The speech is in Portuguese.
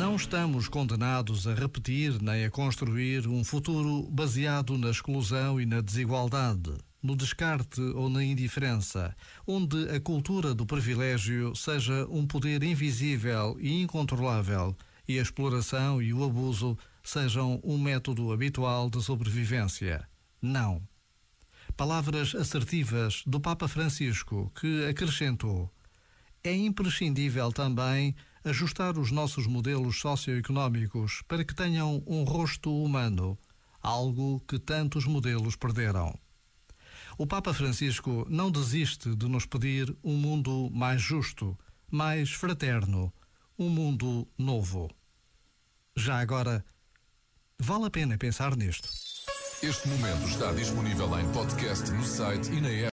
Não estamos condenados a repetir nem a construir um futuro baseado na exclusão e na desigualdade, no descarte ou na indiferença, onde a cultura do privilégio seja um poder invisível e incontrolável e a exploração e o abuso sejam um método habitual de sobrevivência. Não. Palavras assertivas do Papa Francisco, que acrescentou: é imprescindível também ajustar os nossos modelos socioeconómicos para que tenham um rosto humano, algo que tantos modelos perderam. O Papa Francisco não desiste de nos pedir um mundo mais justo, mais fraterno, um mundo novo. Já agora, vale a pena pensar nisto. Este momento está disponível em podcast no site e na app.